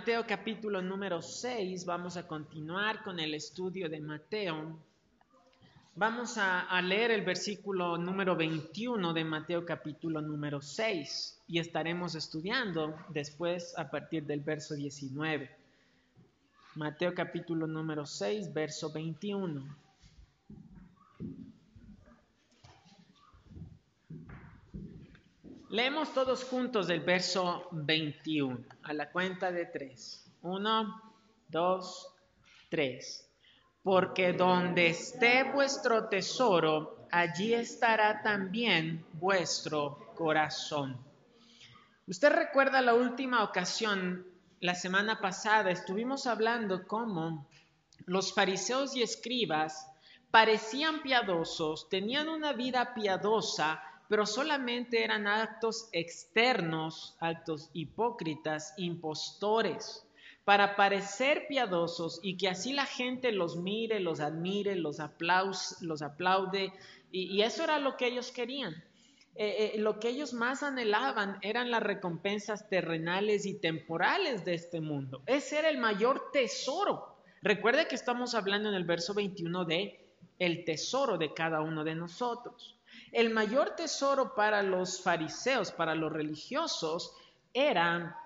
Mateo capítulo número 6, vamos a continuar con el estudio de Mateo. Vamos a, a, leer el versículo número 21 de Mateo capítulo número 6 y estaremos estudiando después a partir del verso 19. Mateo capítulo número 6, verso 21. Leemos todos juntos el verso 21 a la cuenta de tres. Uno, dos, tres. Porque donde esté vuestro tesoro, allí estará también vuestro corazón. Usted recuerda la última ocasión, la semana pasada, estuvimos hablando cómo los fariseos y escribas parecían piadosos, tenían una vida piadosa, pero solamente eran actos externos, actos hipócritas, impostores, para parecer piadosos y que así la gente los mire, los admire, los, los aplaude, y, eso era lo que ellos querían. Eh, eh, lo que ellos más anhelaban eran las recompensas terrenales y temporales de este mundo. Ese era el mayor tesoro. Recuerde que estamos hablando en el verso 21 de el tesoro de cada uno de nosotros. El mayor tesoro para los fariseos, para los religiosos, era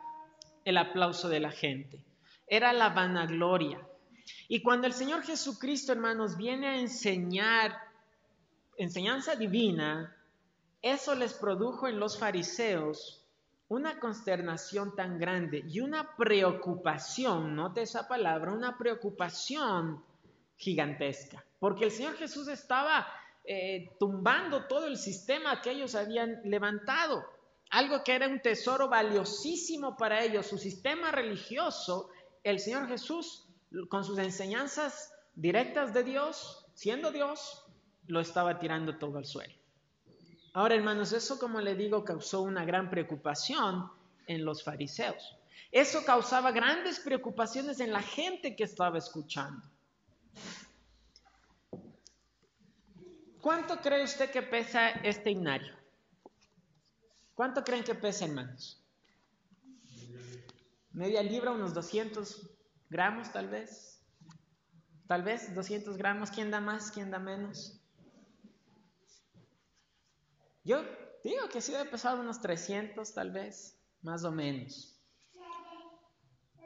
el aplauso de la gente, era la vanagloria. Y cuando el Señor Jesucristo, hermanos, viene a enseñar enseñanza divina, eso les produjo en los fariseos una consternación tan grande y una preocupación, note esa palabra, una preocupación gigantesca, porque el Señor Jesús estaba eh, tumbando todo el sistema que ellos habían levantado. Algo que era un tesoro valiosísimo para ellos, su sistema religioso, el Señor Jesús, con sus enseñanzas directas de Dios, siendo Dios, lo estaba tirando todo al suelo. Ahora, hermanos, eso, como le digo, causó una gran preocupación en los fariseos. Eso causaba grandes preocupaciones en la gente que estaba escuchando. ¿Cuánto cree usted que pesa este himnario? ¿Cuánto creen que pesa, hermanos? Media libra, unos 200 gramos tal vez. Tal vez 200 gramos. ¿Quién da más? ¿Quién da menos? Yo digo que sí debe pesar unos 300 tal vez, más o menos.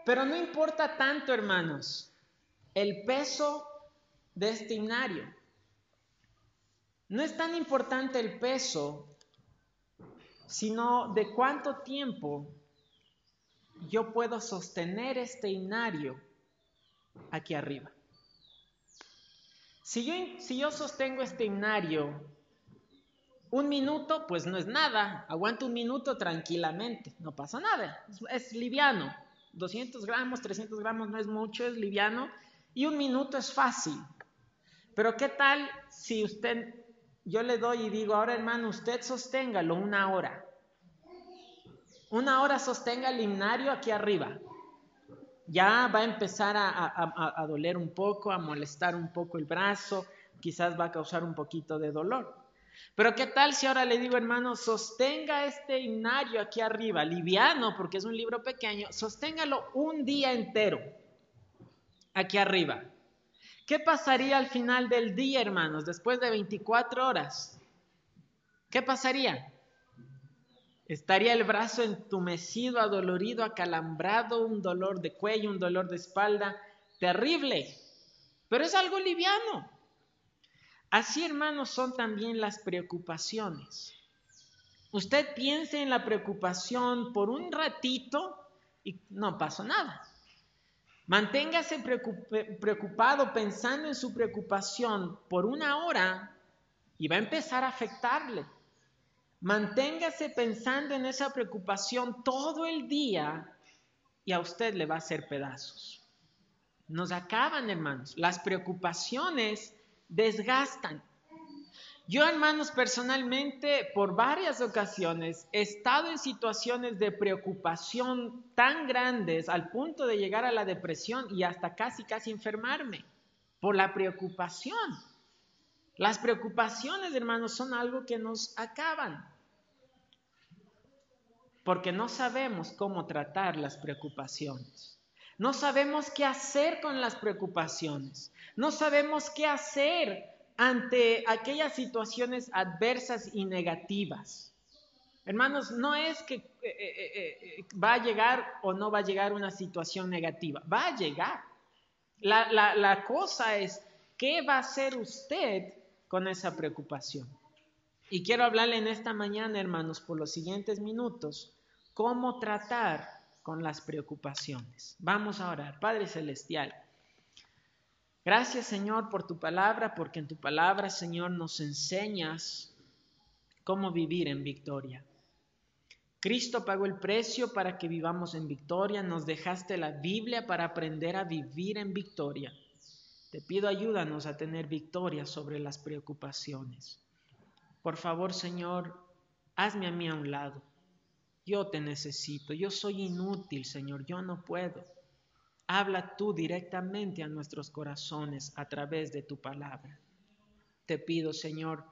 Pero no importa tanto, hermanos, el peso de este himnario. No es tan importante el peso, sino de cuánto tiempo yo puedo sostener este himnario aquí arriba. Si yo, si yo sostengo este himnario un minuto, pues no es nada. Aguanto un minuto tranquilamente, no pasa nada. Es, es, liviano. 200 gramos, 300 gramos no es mucho, es liviano. Y un minuto es fácil. Pero ¿qué tal si usted yo le doy y digo, ahora hermano, usted sosténgalo una hora. Una hora sostenga el himnario aquí arriba. Ya va a empezar a, doler un poco, a molestar un poco el brazo, quizás va a causar un poquito de dolor. Pero ¿qué tal si ahora le digo, hermano, sostenga este himnario aquí arriba, liviano, porque es un libro pequeño, sosténgalo un día entero aquí arriba. ¿Qué pasaría al final del día, hermanos, después de 24 horas? ¿Qué pasaría? Estaría el brazo entumecido, adolorido, acalambrado, un dolor de cuello, un dolor de espalda, terrible. Pero es algo liviano. Así, hermanos, son también las preocupaciones. Usted piense en la preocupación por un ratito y no pasó nada. Manténgase preocupado pensando en su preocupación por una hora y va a empezar a afectarle. Manténgase pensando en esa preocupación todo el día y a usted le va a hacer pedazos. Nos acaban, hermanos. Las preocupaciones desgastan. Yo, hermanos, personalmente, por varias ocasiones he estado en situaciones de preocupación tan grandes al punto de llegar a la depresión y hasta casi, casi enfermarme por la preocupación. Las preocupaciones, hermanos, son algo que nos acaban. porque no sabemos cómo tratar las preocupaciones. No sabemos qué hacer con las preocupaciones. No sabemos qué hacer ante aquellas situaciones adversas y negativas. Hermanos, no es que eh, eh, eh, va a llegar o no va a llegar una situación negativa, va a llegar. La, la cosa es, ¿qué va a hacer usted con esa preocupación? Y quiero hablarle en esta mañana, hermanos, por los siguientes minutos, cómo tratar con las preocupaciones. Vamos a orar. Padre Celestial, gracias Señor por tu palabra, porque en tu palabra, Señor, nos enseñas cómo vivir en victoria. Cristo pagó el precio para que vivamos en victoria, nos dejaste la Biblia para aprender a vivir en victoria. Te pido ayúdanos a tener victoria sobre las preocupaciones. Por favor, Señor, hazme a mí a un lado. Yo te necesito, yo soy inútil, Señor, yo no puedo. Habla tú directamente a nuestros corazones a través de tu palabra. Te pido, Señor,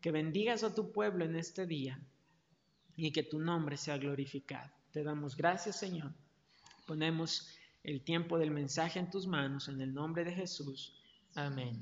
que bendigas a tu pueblo en este día y que tu nombre sea glorificado. Te damos gracias, Señor. Ponemos el tiempo del mensaje en tus manos, en el nombre de Jesús. Amén.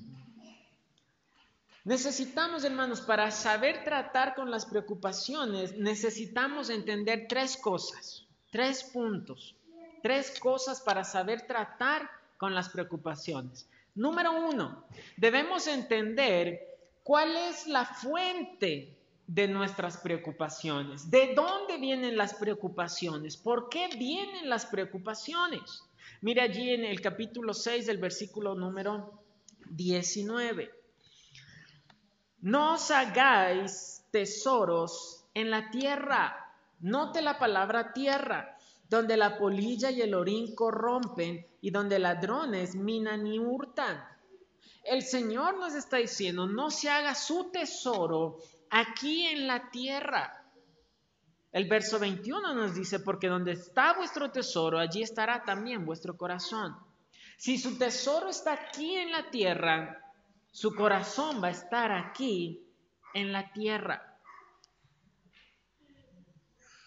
Necesitamos, hermanos, para saber tratar con las preocupaciones, necesitamos entender tres cosas, tres puntos, tres cosas para saber tratar con las preocupaciones. Número uno, debemos entender cuál es la fuente de nuestras preocupaciones. ¿De dónde vienen las preocupaciones? ¿Por qué vienen las preocupaciones? Mira allí en el capítulo 6 del versículo número 19. No os hagáis tesoros en la tierra. Note la palabra tierra, donde la polilla y el orín corrompen y donde ladrones minan y hurtan. El Señor nos está diciendo, no se haga su tesoro aquí en la tierra. El verso 21 nos dice, porque donde está vuestro tesoro, allí estará también vuestro corazón. Si su tesoro está aquí en la tierra, su corazón va a estar aquí en la tierra.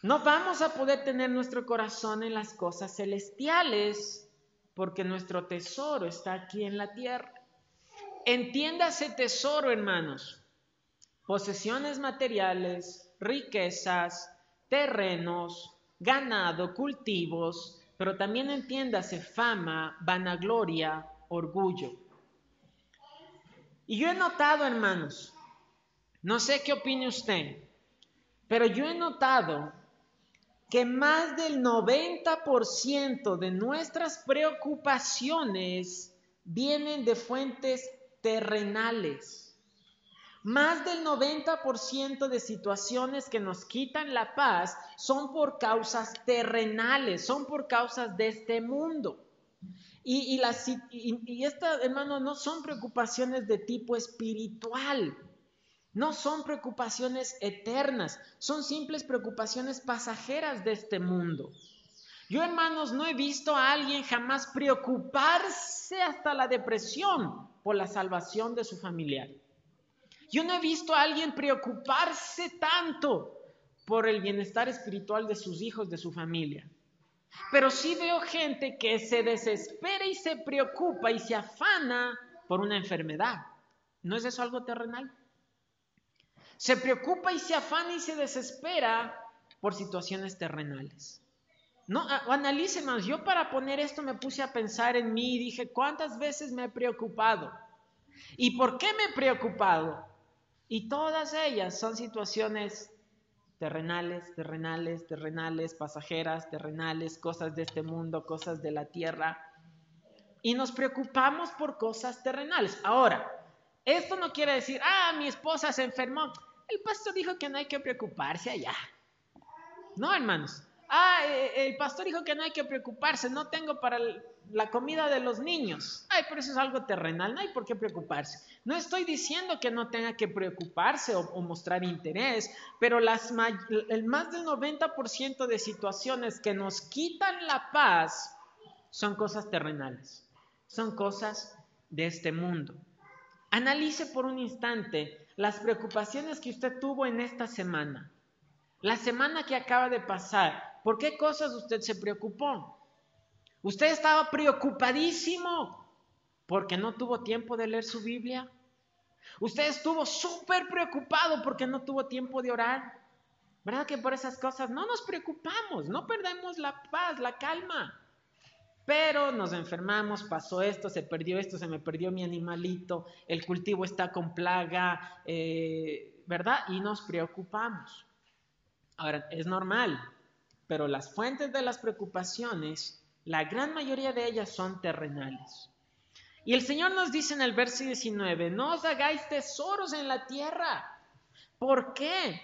No vamos a poder tener nuestro corazón en las cosas celestiales porque nuestro tesoro está aquí en la tierra. Entiéndase tesoro, hermanos. Posesiones materiales, riquezas, terrenos, ganado, cultivos, pero también entiéndase fama, vanagloria, orgullo. Y yo he notado, hermanos, no sé qué opine usted, pero yo he notado que más del 90% de nuestras preocupaciones vienen de fuentes terrenales. Más del 90% de situaciones que nos quitan la paz son por causas terrenales, son por causas de este mundo. Y, estas, hermano, no son preocupaciones de tipo espiritual, no son preocupaciones eternas, son simples preocupaciones pasajeras de este mundo. Yo, hermanos, no he visto a alguien jamás preocuparse hasta la depresión por la salvación de su familiar. Yo no he visto a alguien preocuparse tanto por el bienestar espiritual de sus hijos, de su familia. Pero sí veo gente que se desespera y se preocupa y se afana por una enfermedad. ¿No es eso algo terrenal? Se preocupa y se afana y se desespera por situaciones terrenales. No, analice más. Yo para poner esto me puse a pensar en mí y dije, ¿cuántas veces me he preocupado? ¿Y por qué me he preocupado? Y todas ellas son situaciones terrenales, terrenales, terrenales, pasajeras, terrenales, cosas de este mundo, cosas de la tierra. Y nos preocupamos por cosas terrenales. Ahora, esto no quiere decir, ah, mi esposa se enfermó. El pastor dijo que no hay que preocuparse allá. No, hermanos. Ah, eh, eh, el pastor dijo que no hay que preocuparse, no tengo para la comida de los niños. Ay, pero eso es algo terrenal, no hay por qué preocuparse. No estoy diciendo que no tenga que preocuparse o, mostrar interés, pero el más del 90% de situaciones que nos quitan la paz son cosas terrenales, son cosas de este mundo. Analice por un instante las preocupaciones que usted tuvo en esta semana. La semana que acaba de pasar, ¿por qué cosas usted se preocupó? Usted estaba preocupadísimo porque no tuvo tiempo de leer su Biblia. Usted estuvo súper preocupado porque no tuvo tiempo de orar. ¿Verdad que por esas cosas no nos preocupamos, no perdemos la paz, la calma? Pero nos enfermamos, pasó esto, se perdió esto, se me perdió mi animalito, el cultivo está con plaga, eh, ¿verdad? Y nos preocupamos. Ahora, es normal, pero las fuentes de las preocupaciones, la gran mayoría de ellas son terrenales. Y el Señor nos dice en el verso 19, no os hagáis tesoros en la tierra. ¿Por qué?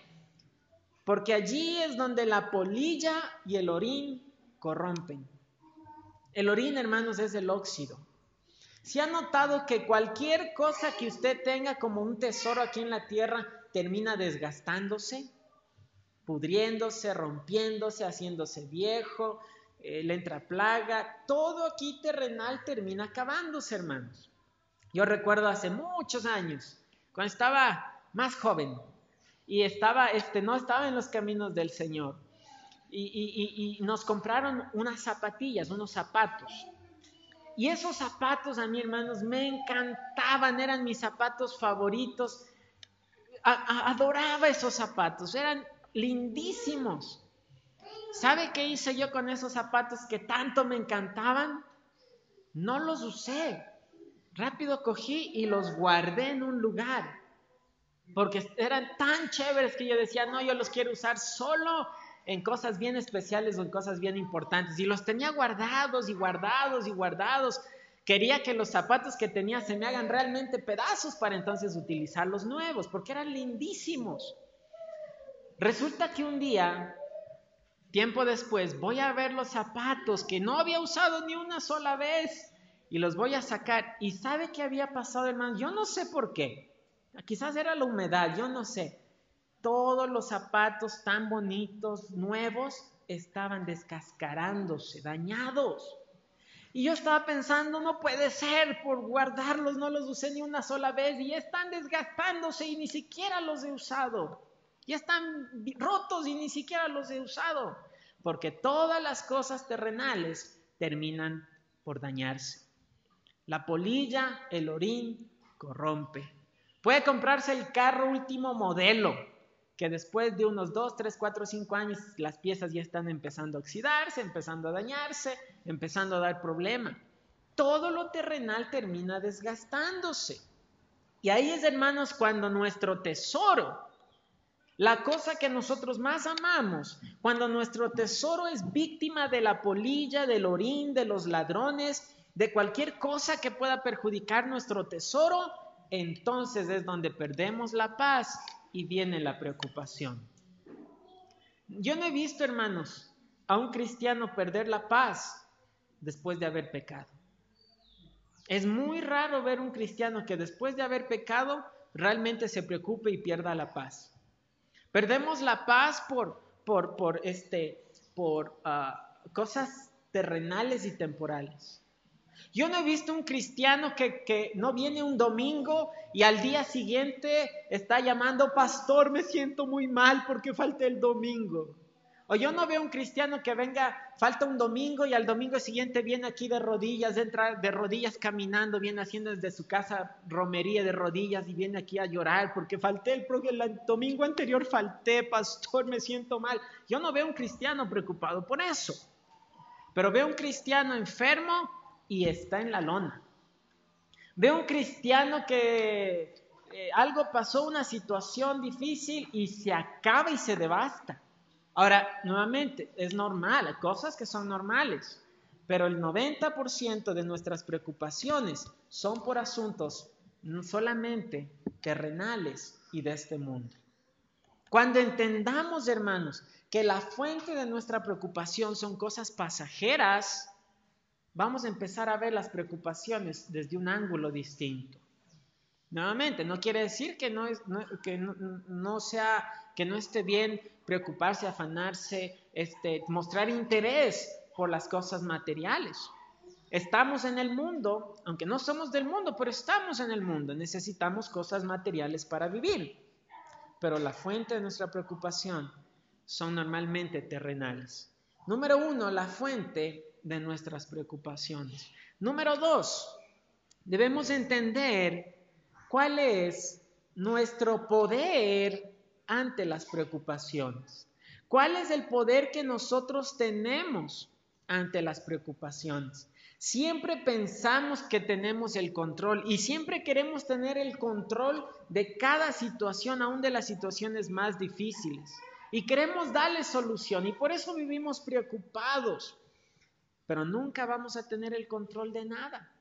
Porque allí es donde la polilla y el orín corrompen. El orín, hermanos, es el óxido. ¿Se ha notado que cualquier cosa que usted tenga como un tesoro aquí en la tierra termina desgastándose, pudriéndose, rompiéndose, haciéndose viejo, eh, le entra plaga? Todo aquí terrenal termina acabándose, hermanos. Yo recuerdo hace muchos años, cuando estaba más joven y estaba, este, no estaba en los caminos del Señor y, nos compraron unas zapatillas, unos zapatos. Y esos zapatos a mí, hermanos, me encantaban, eran mis zapatos favoritos. adoraba esos zapatos, eran lindísimos. ¿Sabe qué hice yo con esos zapatos que tanto me encantaban? No los usé. Rápido cogí y los guardé en un lugar. Porque eran tan chéveres que yo decía, no, yo los quiero usar solo en cosas bien especiales o en cosas bien importantes. Y los tenía guardados y guardados y guardados. Quería que los zapatos que tenía se me hagan realmente pedazos para entonces utilizar los nuevos, porque eran lindísimos. Resulta que un día, tiempo después, voy a ver los zapatos que no había usado ni una sola vez y los voy a sacar. ¿Y sabe qué había pasado, hermano? Yo no sé por qué. Quizás era la humedad, yo no sé todos los zapatos tan bonitos, nuevos, estaban descascarándose, dañados. Y yo estaba pensando, no puede ser, por guardarlos no los usé ni una sola vez y están desgastándose y ni siquiera los he usado. Ya están rotos y ni siquiera los he usado. Porque todas las cosas terrenales terminan por dañarse. La polilla, el orín, corrompe. Puede comprarse el carro último modelo, que después de unos 2, 3, 4, 5 años las piezas ya están empezando a oxidarse, empezando a dañarse, empezando a dar problema. Todo lo terrenal termina desgastándose. Y ahí es, hermanos, cuando nuestro tesoro, la cosa que nosotros más amamos, cuando nuestro tesoro es víctima de la polilla, del orín, de los ladrones, de cualquier cosa que pueda perjudicar nuestro tesoro, entonces es donde perdemos la paz y viene la preocupación. Yo no he visto, hermanos, a un cristiano perder la paz después de haber pecado. Es muy raro ver un cristiano que después de haber pecado realmente se preocupe y pierda la paz. Perdemos la paz por, por, por, este, por ah, cosas terrenales y temporales. Yo no he visto un cristiano que, no viene un domingo y al día siguiente está llamando, pastor, me siento muy mal porque falta el domingo. O yo no veo un cristiano que venga, falta un domingo y al domingo siguiente viene aquí de rodillas, entra de rodillas caminando, viene haciendo desde su casa romería de rodillas y viene aquí a llorar porque falté el, el domingo anterior, falté, pastor, me siento mal. Yo no veo un cristiano preocupado por eso, pero veo un cristiano enfermo y está en la lona. Veo un cristiano que eh, algo pasó, una situación difícil y se acaba y se devasta. Ahora, nuevamente, es normal, hay cosas que son normales, pero el 90% de nuestras preocupaciones son por asuntos no solamente terrenales y de este mundo. Cuando entendamos, hermanos, que la fuente de nuestra preocupación son cosas pasajeras, vamos a empezar a ver las preocupaciones desde un ángulo distinto. Nuevamente, no quiere decir que no, sea, que no esté bien preocuparse, afanarse, este, mostrar interés por las cosas materiales. Estamos en el mundo, aunque no somos del mundo, pero estamos en el mundo. Necesitamos cosas materiales para vivir. Pero la fuente de nuestra preocupación son normalmente terrenales. Número uno, la fuente de nuestras preocupaciones. Número dos, debemos entender cuál es nuestro poder ante las preocupaciones. ¿Cuál es el poder que nosotros tenemos ante las preocupaciones? Siempre pensamos que tenemos el control y siempre queremos tener el control de cada situación, aún de las situaciones más difíciles. Y queremos darle solución y por eso vivimos preocupados. Pero nunca vamos a tener el control de nada.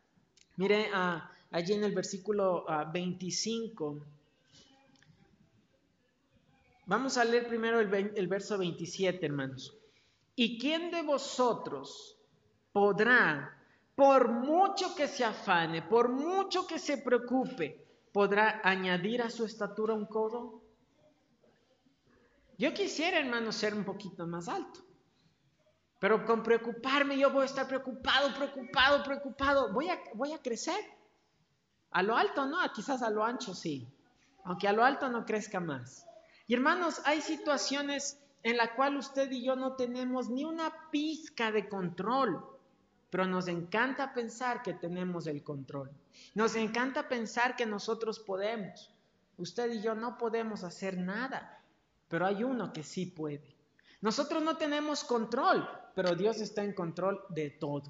Mire ah, allí en el versículo 25. Ah, vamos a leer primero el, el verso 27, hermanos. ¿Y quién de vosotros podrá por mucho que se afane, por mucho que se preocupe, podrá añadir a su estatura un codo? Yo quisiera, hermano, ser un poquito más alto. Pero con preocuparme yo voy a estar preocupado, preocupado, preocupado. Voy a, voy a crecer. A lo alto no, quizás a lo ancho sí. Aunque a lo alto no crezca más. Y hermanos, hay situaciones en las cuales usted y yo no tenemos ni una pizca de control pero nos encanta pensar que tenemos el control. Nos encanta pensar que nosotros podemos. Usted y yo no podemos hacer nada, pero hay uno que sí puede. Nosotros no tenemos control, pero Dios está en control de todo.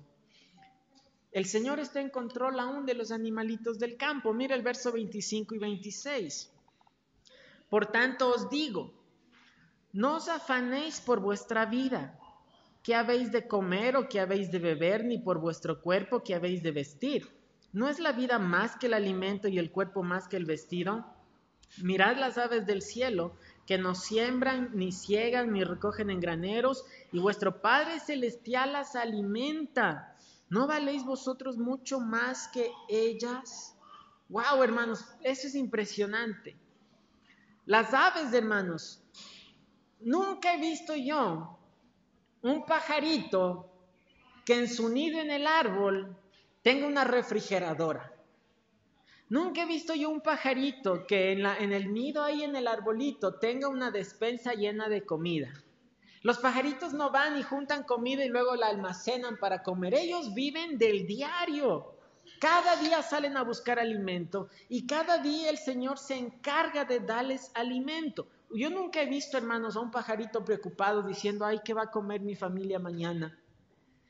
El Señor está en control aún de los animalitos del campo. Mira el verso 25 y 26. Por tanto os digo, no os afanéis por vuestra vida ¿qué habéis de comer o qué habéis de beber, ni por vuestro cuerpo qué habéis de vestir? ¿No es la vida más que el alimento y el cuerpo más que el vestido? Mirad las aves del cielo, que no siembran, ni ciegan, ni recogen en graneros, y vuestro Padre Celestial las alimenta. ¿No valéis vosotros mucho más que ellas? Wow, hermanos, eso es impresionante. Las aves, hermanos, nunca he visto yo un pajarito que en su nido en el árbol tenga una refrigeradora. Nunca he visto yo un pajarito que en, el nido ahí en el arbolito tenga una despensa llena de comida. Los pajaritos no van y juntan comida y luego la almacenan para comer. Ellos viven del diario. Cada día salen a buscar alimento y cada día el Señor se encarga de darles alimento. Yo nunca he visto, hermanos, a un pajarito preocupado diciendo, ay, ¿qué va a comer mi familia mañana?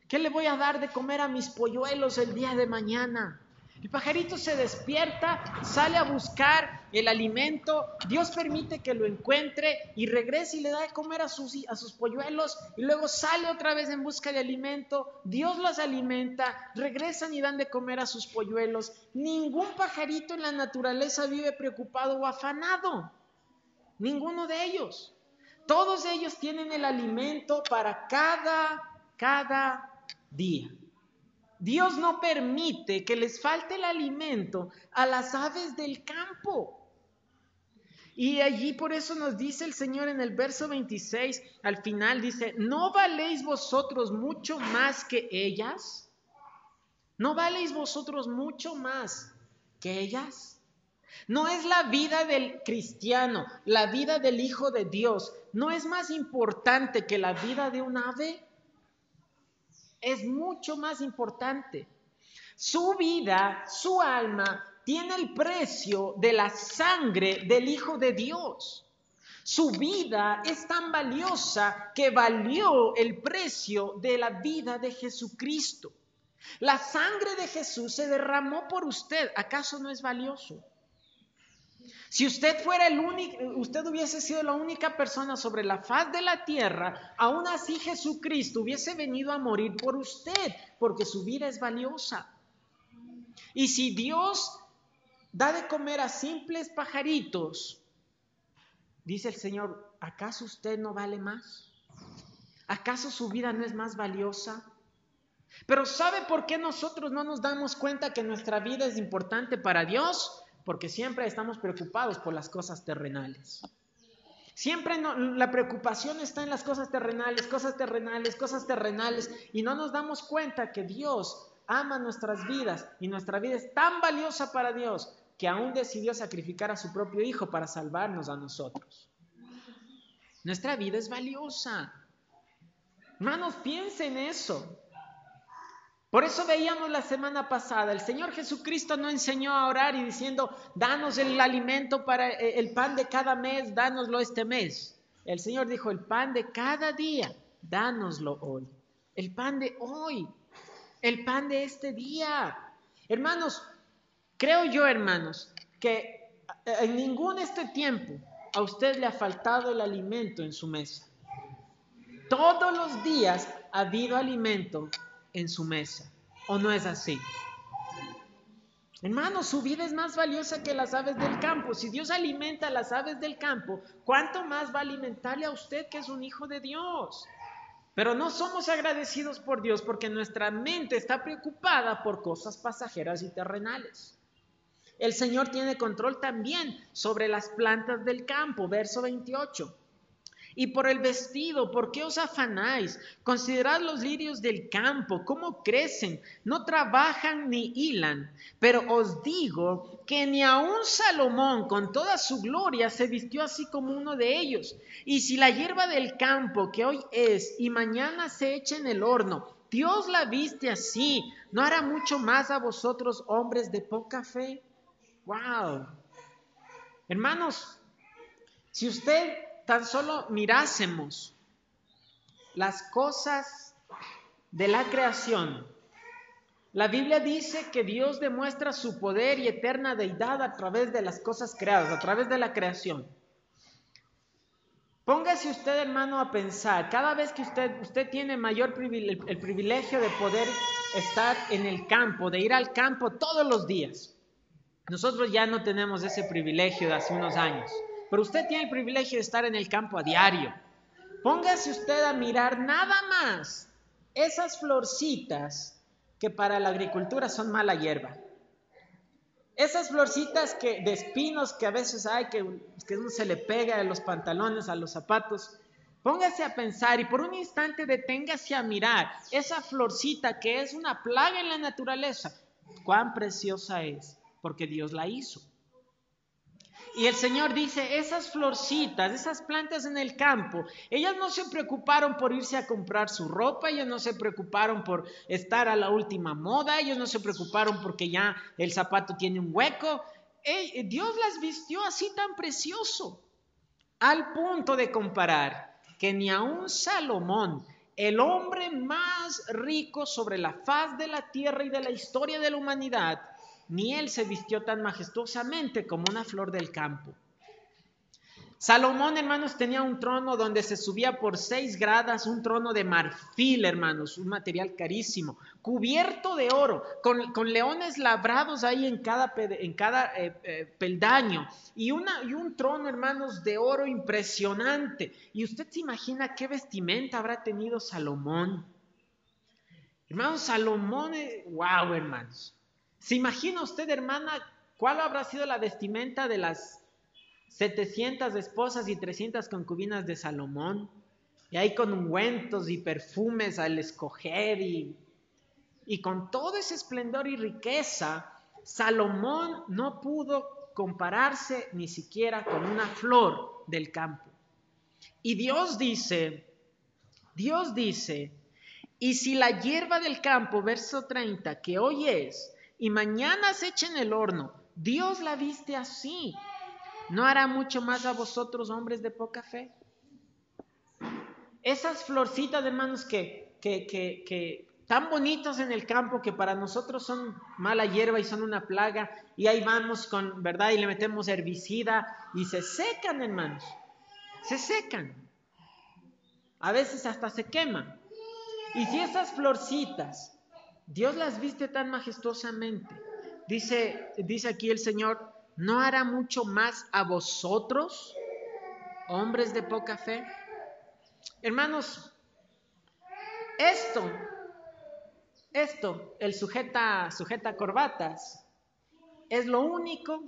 ¿Qué le voy a dar de comer a mis polluelos el día de mañana? El pajarito se despierta, sale a buscar el alimento, Dios permite que lo encuentre y regresa y le da de comer a sus, a sus polluelos y luego sale otra vez en busca de alimento, Dios los alimenta, regresan y dan de comer a sus polluelos. Ningún pajarito en la naturaleza vive preocupado o afanado. Ninguno de ellos. Todos ellos tienen el alimento para cada, cada día. Dios no permite que les falte el alimento a las aves del campo. Y allí por eso nos dice el Señor en el verso 26, al final dice, ¿no valéis vosotros mucho más que ellas? ¿No valéis vosotros mucho más que ellas? No es la vida del cristiano, la vida del Hijo de Dios, no es más importante que la vida de un ave. Es mucho más importante. Su vida, su alma, tiene el precio de la sangre del Hijo de Dios. Su vida es tan valiosa que valió el precio de la vida de Jesucristo. La sangre de Jesús se derramó por usted. ¿Acaso no es valioso? Si usted fuera el único, usted hubiese sido la única persona sobre la faz de la tierra, aún así Jesucristo hubiese venido a morir por usted, porque su vida es valiosa. Y si Dios da de comer a simples pajaritos, dice el Señor, ¿acaso usted no vale más? ¿Acaso su vida no es más valiosa? Pero ¿sabe por qué nosotros no nos damos cuenta que nuestra vida es importante para Dios? Porque siempre estamos preocupados por las cosas terrenales. Siempre la preocupación está en las cosas terrenales, cosas terrenales, cosas terrenales, y no nos damos cuenta que Dios ama nuestras vidas y nuestra vida es tan valiosa para Dios que aún decidió sacrificar a su propio Hijo para salvarnos a nosotros. Nuestra vida es valiosa. Hermanos, piensen eso. Por eso veíamos la semana pasada, el Señor Jesucristo no enseñó a orar y diciendo, danos el alimento para eh, el pan de cada mes, dánoslo este mes. El Señor dijo, el pan de cada día, dánoslo hoy. El pan de hoy, el pan de este día. Hermanos, creo yo, hermanos, que en ningún este tiempo a usted le ha faltado el alimento en su mesa. Todos los días ha habido alimento en su mesa. ¿O no es así? Hermano, su vida es más valiosa que las aves del campo. Si Dios alimenta a las aves del campo, ¿cuánto más va a alimentarle a usted que es un hijo de Dios? Pero no somos agradecidos por Dios porque nuestra mente está preocupada por cosas pasajeras y terrenales. El Señor tiene control también sobre las plantas del campo, verso 28. Y por el vestido, ¿por qué os afanáis? Considerad los lirios del campo, cómo crecen, no trabajan ni hilan. Pero os digo que ni aun Salomón con toda su gloria se vistió así como uno de ellos. Y si la hierba del campo que hoy es y mañana se echa en el horno, Dios la viste así, ¿no hará mucho más a vosotros hombres de poca fe? ¡Wow! Hermanos, si usted tan solo mirásemos las cosas de la creación, la Biblia dice que Dios demuestra su poder y eterna deidad a través de las cosas creadas, a través de la creación. Póngase usted, hermano, a pensar, cada vez que usted, usted tiene mayor el privilegio de poder estar en el campo, de ir al campo todos los días. Nosotros ya no tenemos ese privilegio de hace unos años pero usted tiene el privilegio de estar en el campo a diario. Póngase usted a mirar nada más esas florcitas que para la agricultura son mala hierba. Esas florcitas que, de espinos que a veces hay, que, que uno se le pega a los pantalones, a los zapatos. Póngase a pensar y por un instante deténgase a mirar esa florcita que es una plaga en la naturaleza. Cuán preciosa es, porque Dios la hizo. Y el Señor dice, esas florcitas, esas plantas en el campo, ellas no se preocuparon por irse a comprar su ropa, ellas no se preocuparon por estar a la última moda, ellos no se preocuparon porque ya el zapato tiene un hueco. Dios las vistió así tan precioso, al punto de comparar que ni aun Salomón, el hombre más rico sobre la faz de la tierra y de la historia de la humanidad, ni él se vistió tan majestuosamente como una flor del campo. Salomón, hermanos, tenía un trono donde se subía por seis gradas, un trono de marfil, hermanos, un material carísimo, cubierto de oro, con, leones labrados ahí en cada, en cada eh, eh, peldaño, y, y un trono, hermanos, de oro impresionante. ¿Y usted se imagina qué vestimenta habrá tenido Salomón? Hermanos, Salomón, wow, hermanos. ¿Se imagina usted, hermana, cuál habrá sido la vestimenta de las 700 esposas y 300 concubinas de Salomón? Y ahí con ungüentos y perfumes al escoger y, y con todo ese esplendor y riqueza, Salomón no pudo compararse ni siquiera con una flor del campo. Y Dios dice, Dios dice, y si la hierba del campo, verso 30, que hoy es, y mañana se echa en el horno. Dios la viste así. ¿No hará mucho más a vosotros, hombres de poca fe? Esas florcitas, hermanos, que, que, que tan bonitas en el campo que para nosotros son mala hierba y son una plaga, y ahí vamos con, ¿verdad? Y le metemos herbicida y se secan, hermanos. Se secan. A veces hasta se queman. Y si esas florcitas Dios las viste tan majestuosamente. Dice, dice aquí el Señor, ¿no hará mucho más a vosotros, hombres de poca fe? Hermanos, esto, esto, el sujeta, sujeta corbatas, es lo único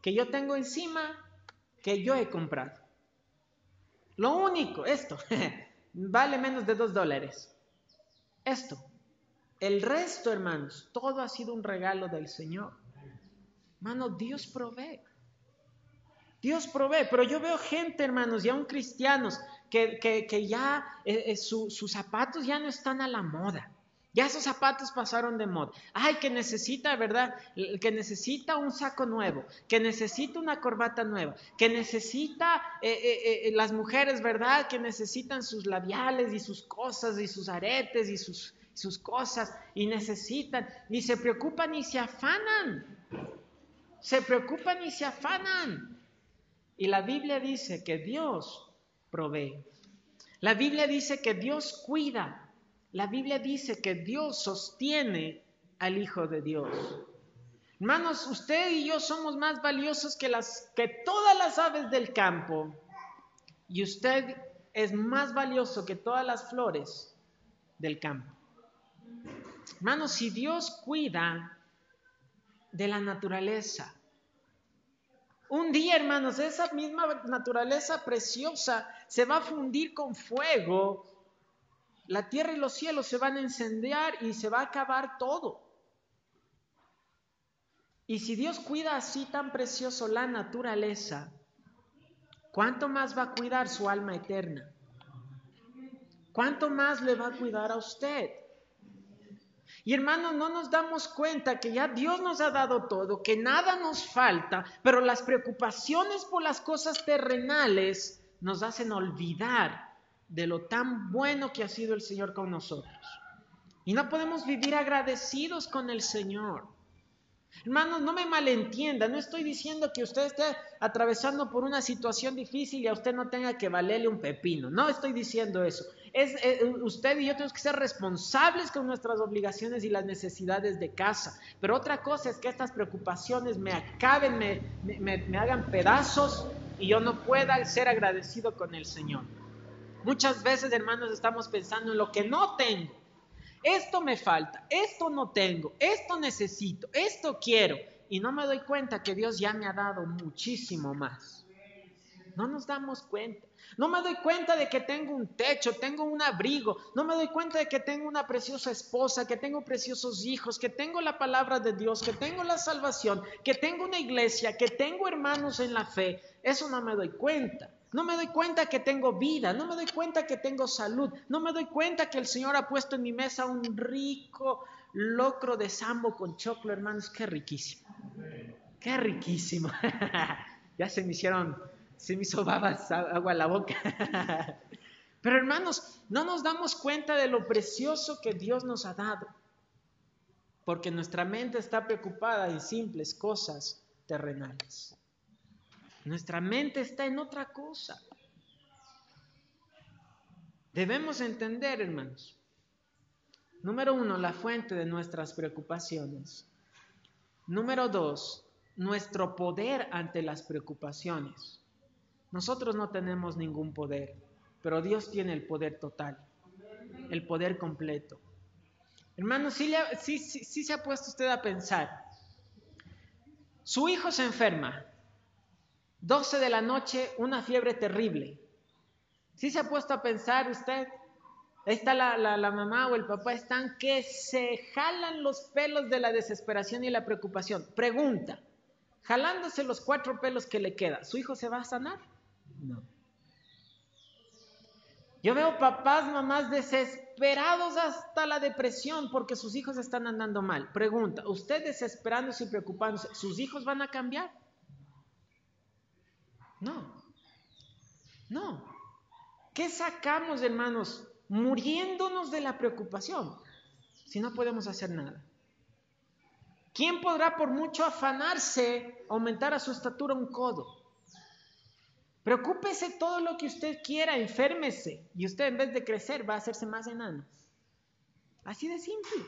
que yo tengo encima que yo he comprado. Lo único, esto, vale menos de dos dólares. Esto. El resto, hermanos, todo ha sido un regalo del Señor. Hermano, Dios provee. Dios provee, pero yo veo gente, hermanos, y aún cristianos, que, que, ya eh, eh, sus zapatos ya no están a la moda. Ya esos zapatos pasaron de moda. Ay, que necesita, ¿verdad? Que necesita un saco nuevo, que necesita una corbata nueva, que necesita eh, las mujeres, ¿verdad? Que necesitan sus labiales y sus cosas y sus aretes y sus, sus cosas y necesitan, ni se preocupan ni se afanan. Se preocupan y se afanan. Y la Biblia dice que Dios provee. La Biblia dice que Dios cuida. La Biblia dice que Dios sostiene al Hijo de Dios. Hermanos, usted y yo somos más valiosos que, las, que todas las aves del campo. Y usted es más valioso que todas las flores del campo. Hermanos, si Dios cuida de la naturaleza, un día, hermanos, esa misma naturaleza preciosa se va a fundir con fuego. La tierra y los cielos se van a encender y se va a acabar todo. Y si Dios cuida así tan precioso la naturaleza, ¿cuánto más va a cuidar su alma eterna? ¿Cuánto más le va a cuidar a usted? Y hermanos, no nos damos cuenta que ya Dios nos ha dado todo, que nada nos falta, pero las preocupaciones por las cosas terrenales nos hacen olvidar de lo tan bueno que ha sido el Señor con nosotros. Y no podemos vivir agradecidos con el Señor. Hermanos, no me malentienda, no estoy diciendo que usted esté atravesando por una situación difícil y a usted no tenga que valerle un pepino, no estoy diciendo eso. Es, eh, usted y yo tenemos que ser responsables con nuestras obligaciones y las necesidades de casa, pero otra cosa es que estas preocupaciones me acaben, me, me hagan pedazos y yo no pueda ser agradecido con el Señor. Muchas veces, hermanos, estamos pensando en lo que no tengo esto me falta, esto no tengo, esto necesito, esto quiero. Y no me doy cuenta que Dios ya me ha dado muchísimo más. No nos damos cuenta. No me doy cuenta de que tengo un techo, tengo un abrigo. No me doy cuenta de que tengo una preciosa esposa, que tengo preciosos hijos, que tengo la palabra de Dios, que tengo la salvación, que tengo una iglesia, que tengo hermanos en la fe. Eso no me doy cuenta. No me doy cuenta que tengo vida, no me doy cuenta que tengo salud, no me doy cuenta que el Señor ha puesto en mi mesa un rico locro de sambo con choclo, hermanos, qué riquísimo. Qué riquísimo. ya se me hicieron, se me hizo babas, agua a la boca. Pero hermanos, no nos damos cuenta de lo precioso que Dios nos ha dado. Porque nuestra mente está preocupada en simples cosas terrenales. Nuestra mente está en otra cosa. Debemos entender, hermanos. Número uno, la fuente de nuestras preocupaciones. Número dos, nuestro poder ante las preocupaciones. Nosotros no tenemos ningún poder, pero Dios tiene el poder total, el poder completo. Hermanos, sí, sí se ha puesto usted a pensar. Su hijo se enferma, 12 de la noche, una fiebre terrible. ¿Sí se ha puesto a pensar usted? Ahí está la, la, mamá o el papá, están que se jalan los pelos de la desesperación y la preocupación. Pregunta, jalándose los cuatro pelos que le queda, ¿su hijo se va a sanar? No. Yo veo papás, mamás desesperados hasta la depresión porque sus hijos están andando mal. Pregunta, ¿usted desesperándose y preocupándose, ¿sus hijos van a cambiar? No, no. ¿Qué sacamos, hermanos, muriéndonos de la preocupación si no podemos hacer nada? ¿Quién podrá por mucho afanarse aumentar a su estatura un codo? Preocúpese todo lo que usted quiera, enférmese y usted en vez de crecer va a hacerse más enano. Así de simple.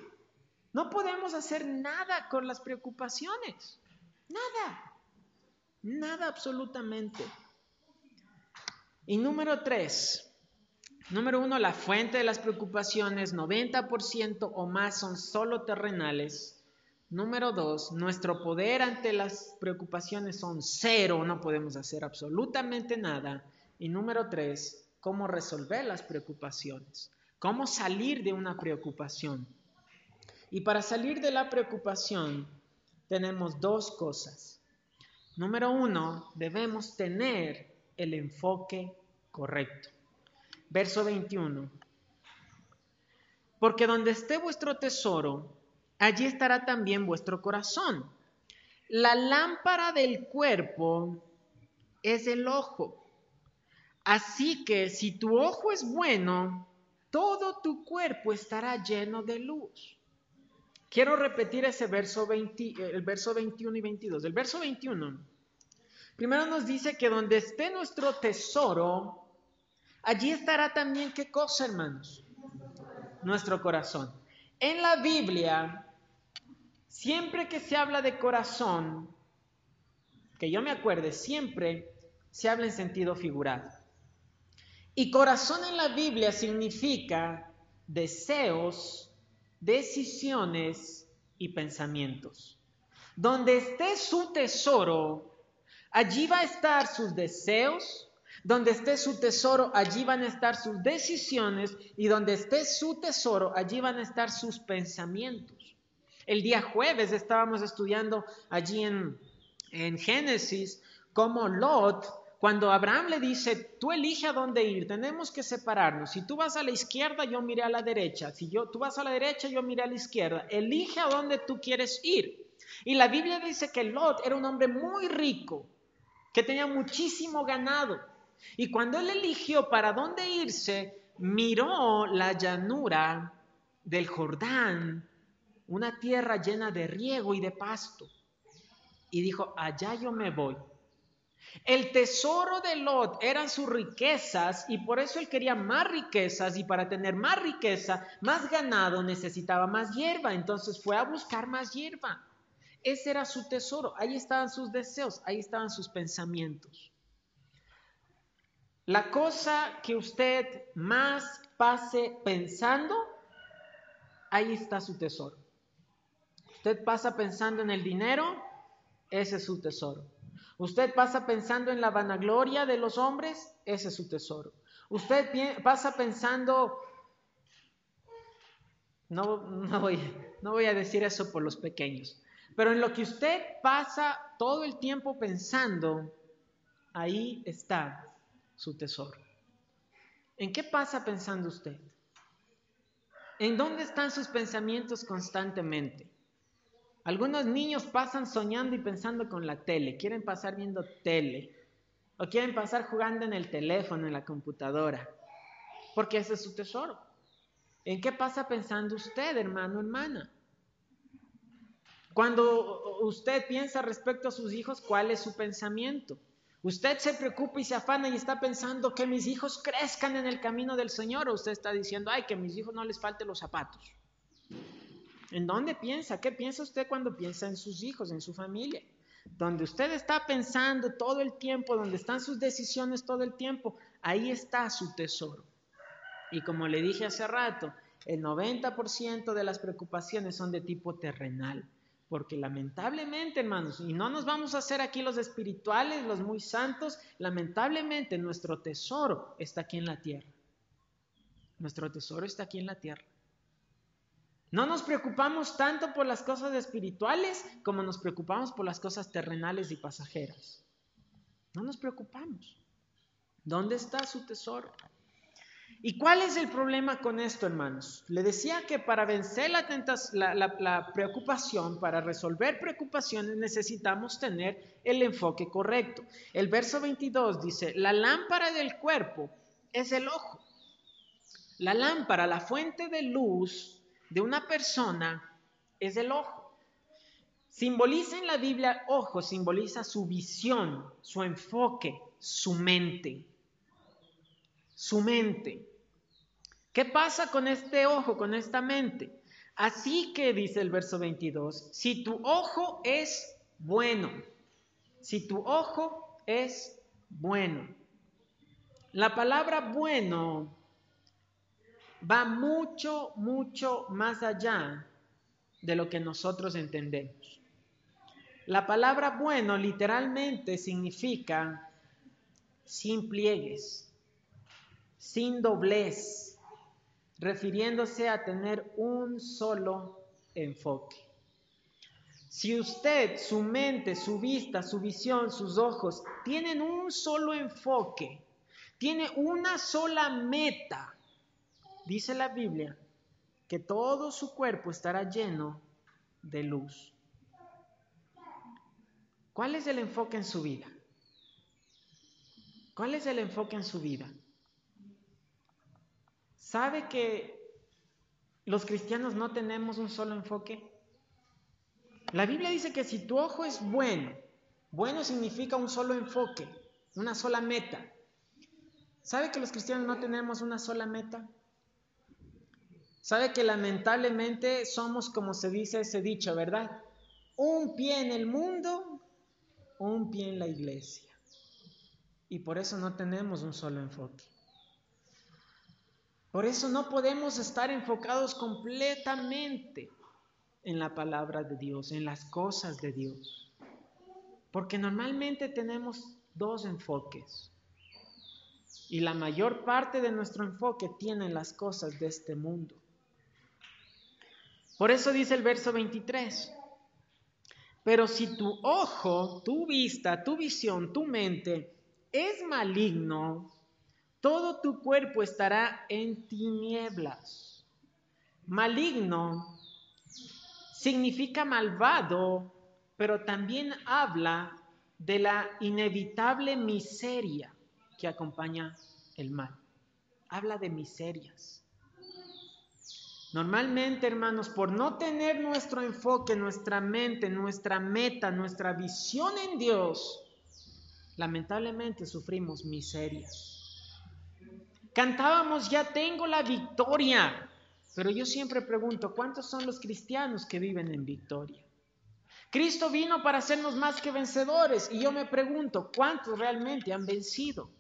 No podemos hacer nada con las preocupaciones. Nada. Nada absolutamente. Y número tres, número uno, la fuente de las preocupaciones, 90% o más son solo terrenales. Número dos, nuestro poder ante las preocupaciones son cero, no podemos hacer absolutamente nada. Y número tres, cómo resolver las preocupaciones, cómo salir de una preocupación. Y para salir de la preocupación tenemos dos cosas. Número uno, debemos tener el enfoque correcto. Verso 21. Porque donde esté vuestro tesoro, allí estará también vuestro corazón. La lámpara del cuerpo es el ojo. Así que si tu ojo es bueno, todo tu cuerpo estará lleno de luz. Quiero repetir ese verso 20, el verso 21 y 22. El verso 21, primero nos dice que donde esté nuestro tesoro, allí estará también qué cosa, hermanos? Nuestro corazón. En la Biblia, siempre que se habla de corazón, que yo me acuerde, siempre se habla en sentido figurado. Y corazón en la Biblia significa deseos, decisiones y pensamientos. Donde esté su tesoro, allí va a estar sus deseos, donde esté su tesoro, allí van a estar sus decisiones y donde esté su tesoro, allí van a estar sus pensamientos. El día jueves estábamos estudiando allí en, en Génesis cómo Lot cuando Abraham le dice, tú elige a dónde ir, tenemos que separarnos. Si tú vas a la izquierda, yo miré a la derecha. Si yo, tú vas a la derecha, yo miré a la izquierda. Elige a dónde tú quieres ir. Y la Biblia dice que Lot era un hombre muy rico, que tenía muchísimo ganado. Y cuando él eligió para dónde irse, miró la llanura del Jordán, una tierra llena de riego y de pasto. Y dijo, allá yo me voy el tesoro de Lot eran sus riquezas y por eso él quería más riquezas y para tener más riqueza, más ganado, necesitaba más hierba. Entonces fue a buscar más hierba. Ese era su tesoro. Ahí estaban sus deseos, ahí estaban sus pensamientos. La cosa que usted más pase pensando, ahí está su tesoro. Usted pasa pensando en el dinero, ese es su tesoro. Usted pasa pensando en la vanagloria de los hombres, ese es su tesoro. Usted pasa pensando, no, voy, voy a decir eso por los pequeños, pero en lo que usted pasa todo el tiempo pensando, ahí está su tesoro. ¿En qué pasa pensando usted? ¿En dónde están sus pensamientos constantemente? Algunos niños pasan soñando y pensando con la tele, quieren pasar viendo tele, o quieren pasar jugando en el teléfono, en la computadora, porque ese es su tesoro. ¿En qué pasa pensando usted, hermano, hermana? Cuando usted piensa respecto a sus hijos, ¿cuál es su pensamiento? Usted se preocupa y se afana y está pensando que mis hijos crezcan en el camino del Señor, o usted está diciendo, ay, que a mis hijos no les falten los zapatos. ¿En dónde piensa? ¿Qué piensa usted cuando piensa en sus hijos, en su familia? Donde usted está pensando todo el tiempo, donde están sus decisiones todo el tiempo, ahí está su tesoro. Y como le dije hace rato, el 90% de las preocupaciones son de tipo terrenal. Porque lamentablemente, hermanos, y no nos vamos a hacer aquí los espirituales, los muy santos, lamentablemente nuestro tesoro está aquí en la tierra. Nuestro tesoro está aquí en la tierra. No nos preocupamos tanto por las cosas espirituales como nos preocupamos por las cosas terrenales y pasajeras. No nos preocupamos. ¿Dónde está su tesoro? ¿Y cuál es el problema con esto, hermanos? Le decía que para vencer la, la, preocupación, para resolver preocupaciones, necesitamos tener el enfoque correcto. El verso 22 dice, la lámpara del cuerpo es el ojo. La lámpara, la fuente de luz, de una persona es el ojo. Simboliza en la Biblia ojo, simboliza su visión, su enfoque, su mente. Su mente. ¿Qué pasa con este ojo, con esta mente? Así que dice el verso 22, si tu ojo es bueno, si tu ojo es bueno. La palabra bueno va mucho, mucho más allá de lo que nosotros entendemos. La palabra bueno literalmente significa sin pliegues, sin doblez, refiriéndose a tener un solo enfoque. Si usted, su mente, su vista, su visión, sus ojos tienen un solo enfoque, tiene una sola meta, dice la Biblia, que todo su cuerpo estará lleno de luz. ¿Cuál es el enfoque en su vida? ¿Cuál es el enfoque en su vida? ¿Sabe que los cristianos no tenemos un solo enfoque? La Biblia dice que si tu ojo es bueno, bueno significa un solo enfoque, una sola meta. ¿Sabe que los cristianos no tenemos una sola meta? ¿Sabe que lamentablemente somos, como se dice ese dicho, verdad? Un pie en el mundo, un pie en la iglesia. Y por eso no tenemos un solo enfoque. Por eso no podemos estar enfocados completamente en la palabra de Dios, en las cosas de Dios. Porque normalmente tenemos dos enfoques. Y la mayor parte de nuestro enfoque tiene las cosas de este mundo. Por eso dice el verso 23. Pero si tu ojo, tu vista, tu visión, tu mente es maligno, todo tu cuerpo estará en tinieblas. Maligno significa malvado, pero también habla de la inevitable miseria que acompaña el mal. Habla de miserias. Normalmente, hermanos, por no tener nuestro enfoque, nuestra mente, nuestra meta, nuestra visión en Dios, lamentablemente sufrimos miserias. Cantábamos, ya tengo la victoria. Pero yo siempre pregunto, ¿cuántos son los cristianos que viven en victoria? Cristo vino para hacernos más que vencedores y yo me pregunto, ¿cuántos realmente han vencido?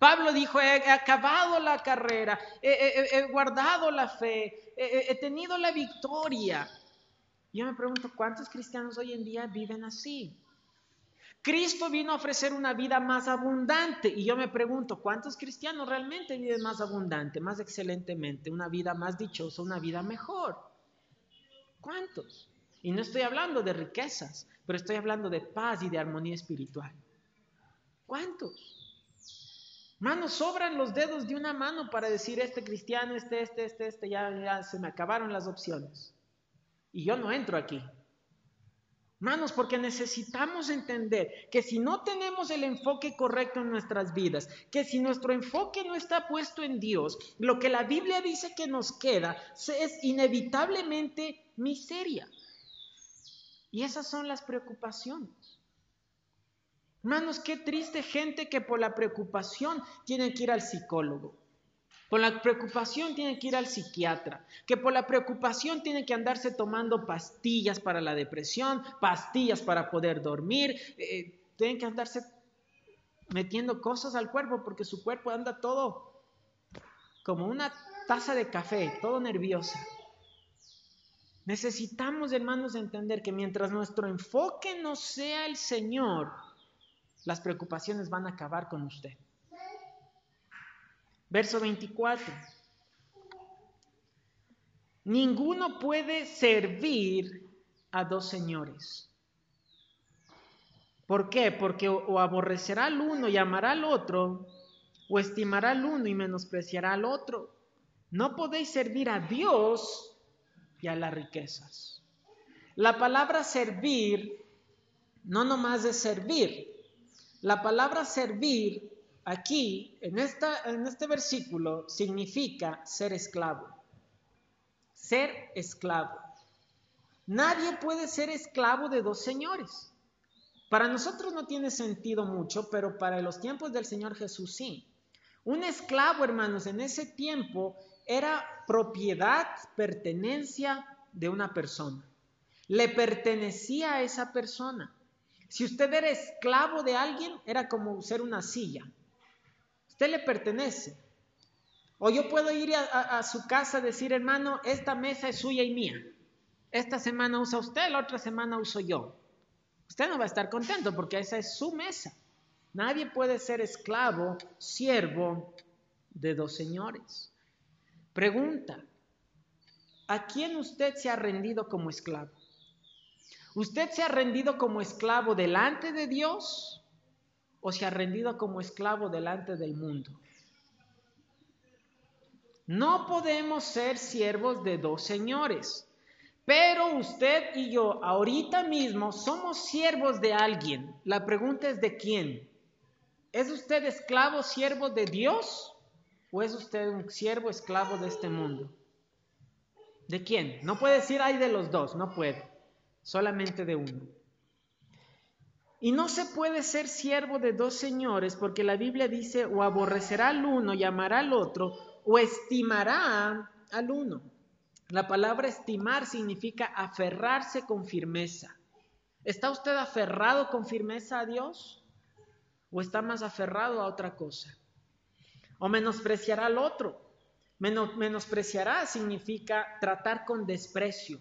Pablo dijo, he, acabado la carrera, he, guardado la fe, he tenido la victoria. Yo me pregunto, ¿cuántos cristianos hoy en día viven así? Cristo vino a ofrecer una vida más abundante y yo me pregunto, ¿cuántos cristianos realmente viven más abundante, más excelentemente, una vida más dichosa, una vida mejor? ¿Cuántos? Y no estoy hablando de riquezas, pero estoy hablando de paz y de armonía espiritual. ¿Cuántos? Manos, sobran los dedos de una mano para decir este cristiano, este, este, este, este, ya, ya se me acabaron las opciones. Y yo no entro aquí. Hermanos, porque necesitamos entender que si no tenemos el enfoque correcto en nuestras vidas, que si nuestro enfoque no está puesto en Dios, lo que la Biblia dice que nos queda es inevitablemente miseria. Y esas son las preocupaciones. Hermanos, qué triste gente que por la preocupación tiene que ir al psicólogo. Por la preocupación tiene que ir al psiquiatra, que por la preocupación tiene que andarse tomando pastillas para la depresión, pastillas para poder dormir, eh, tienen que andarse metiendo cosas al cuerpo porque su cuerpo anda todo como una taza de café, todo nervioso. Necesitamos, hermanos, entender que mientras nuestro enfoque no sea el Señor, las preocupaciones van a acabar con usted. Verso 24. Ninguno puede servir a dos señores. ¿Por qué? Porque o, aborrecerá al uno y amará al otro, o estimará al uno y menospreciará al otro. No podéis servir a Dios y a las riquezas. La palabra servir no nomás es servir. La palabra servir aquí, en, este versículo, significa ser esclavo. Ser esclavo. Nadie puede ser esclavo de dos señores. Para nosotros no tiene sentido mucho, pero para los tiempos del Señor Jesús sí. Un esclavo, hermanos, en ese tiempo era propiedad, pertenencia de una persona. Le pertenecía a esa persona. Si usted era esclavo de alguien, era como ser una silla usted le pertenece. O yo puedo ir a, su casa y decir, hermano, esta mesa es suya y mía. Esta semana usa usted, la otra semana uso yo. Usted no va a estar contento porque esa es su mesa. Nadie puede ser esclavo, siervo de dos señores. Pregunta, ¿a quién usted se ha rendido como esclavo? ¿Usted se ha rendido como esclavo delante de Dios o se ha rendido como esclavo delante del mundo? No podemos ser siervos de dos señores. Pero usted y yo ahorita mismo somos siervos de alguien. La pregunta es de quién. ¿Es usted esclavo, siervo de Dios? ¿O es usted un siervo, esclavo de este mundo? ¿De quién? No puede decir hay de los dos, no puede. Solamente de uno. Y no se puede ser siervo de dos señores porque la Biblia dice o aborrecerá al uno y amará al otro o estimará al uno. La palabra estimar significa aferrarse con firmeza. ¿Está usted aferrado con firmeza a Dios? ¿O está más aferrado a otra cosa? ¿O menospreciará al otro? menospreciará significa tratar con desprecio.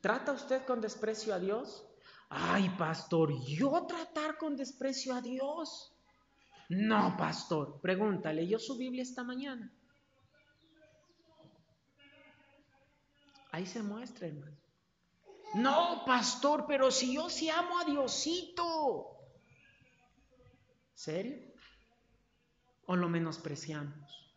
¿Trata usted con desprecio a Dios? Ay, pastor, yo tratar con desprecio a Dios. No, pastor. Pregúntale, ¿leyó su Biblia esta mañana? Ahí se muestra, hermano. No, pastor, pero si yo sí amo a Diosito. ¿Serio? ¿O lo menospreciamos?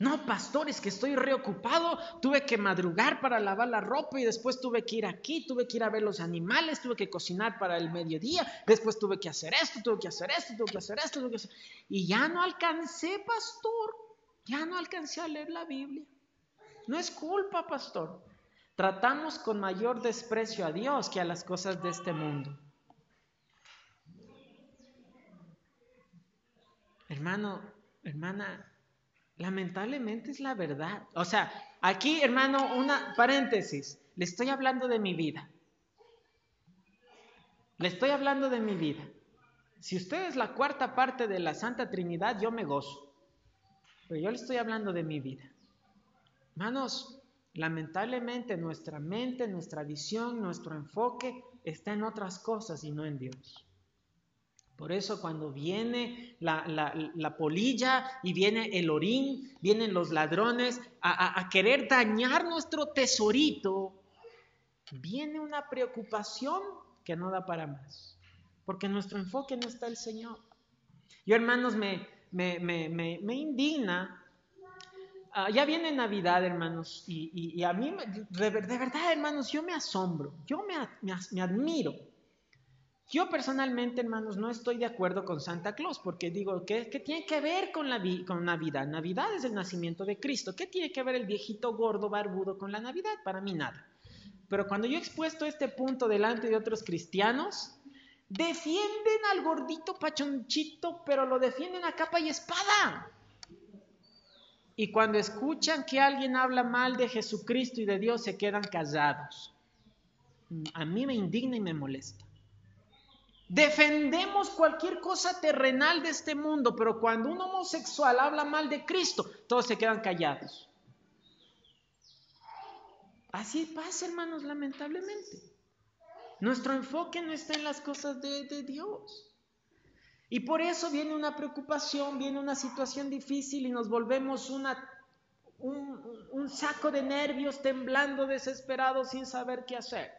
No, pastor, es que estoy reocupado, tuve que madrugar para lavar la ropa y después tuve que ir aquí, tuve que ir a ver los animales, tuve que cocinar para el mediodía, después tuve que hacer esto, tuve que hacer esto, tuve que hacer esto, tuve que hacer... Y ya no alcancé, pastor, ya no alcancé a leer la Biblia. No es culpa, pastor. Tratamos con mayor desprecio a Dios que a las cosas de este mundo. Hermano, hermana, Lamentablemente es la verdad. O sea, aquí, hermano, una paréntesis. Le estoy hablando de mi vida. Le estoy hablando de mi vida. Si usted es la cuarta parte de la Santa Trinidad, yo me gozo. Pero yo le estoy hablando de mi vida. Hermanos, lamentablemente nuestra mente, nuestra visión, nuestro enfoque está en otras cosas y no en Dios. Por eso cuando viene la, polilla y viene el orín, vienen los ladrones a, querer dañar nuestro tesorito, viene una preocupación que no da para más, porque nuestro enfoque no está el Señor. Yo hermanos me, indigna ah, ya viene Navidad, hermanos, y, a mí, de, verdad, hermanos, yo me asombro, yo me, admiro yo personalmente, hermanos, no estoy de acuerdo con Santa Claus porque digo, ¿qué, tiene que ver con, la con Navidad? Navidad es el nacimiento de Cristo. ¿Qué tiene que ver el viejito gordo barbudo con la Navidad? Para mí nada. Pero cuando yo he expuesto este punto delante de otros cristianos, defienden al gordito pachonchito, pero lo defienden a capa y espada. Y cuando escuchan que alguien habla mal de Jesucristo y de Dios, se quedan callados. A mí me indigna y me molesta. Defendemos cualquier cosa terrenal de este mundo, pero cuando un homosexual habla mal de Cristo, todos se quedan callados. Así pasa, hermanos, lamentablemente. Nuestro enfoque no está en las cosas de, Dios. Y por eso viene una preocupación, viene una situación difícil y nos volvemos una, un, un saco de nervios, temblando, desesperados, sin saber qué hacer.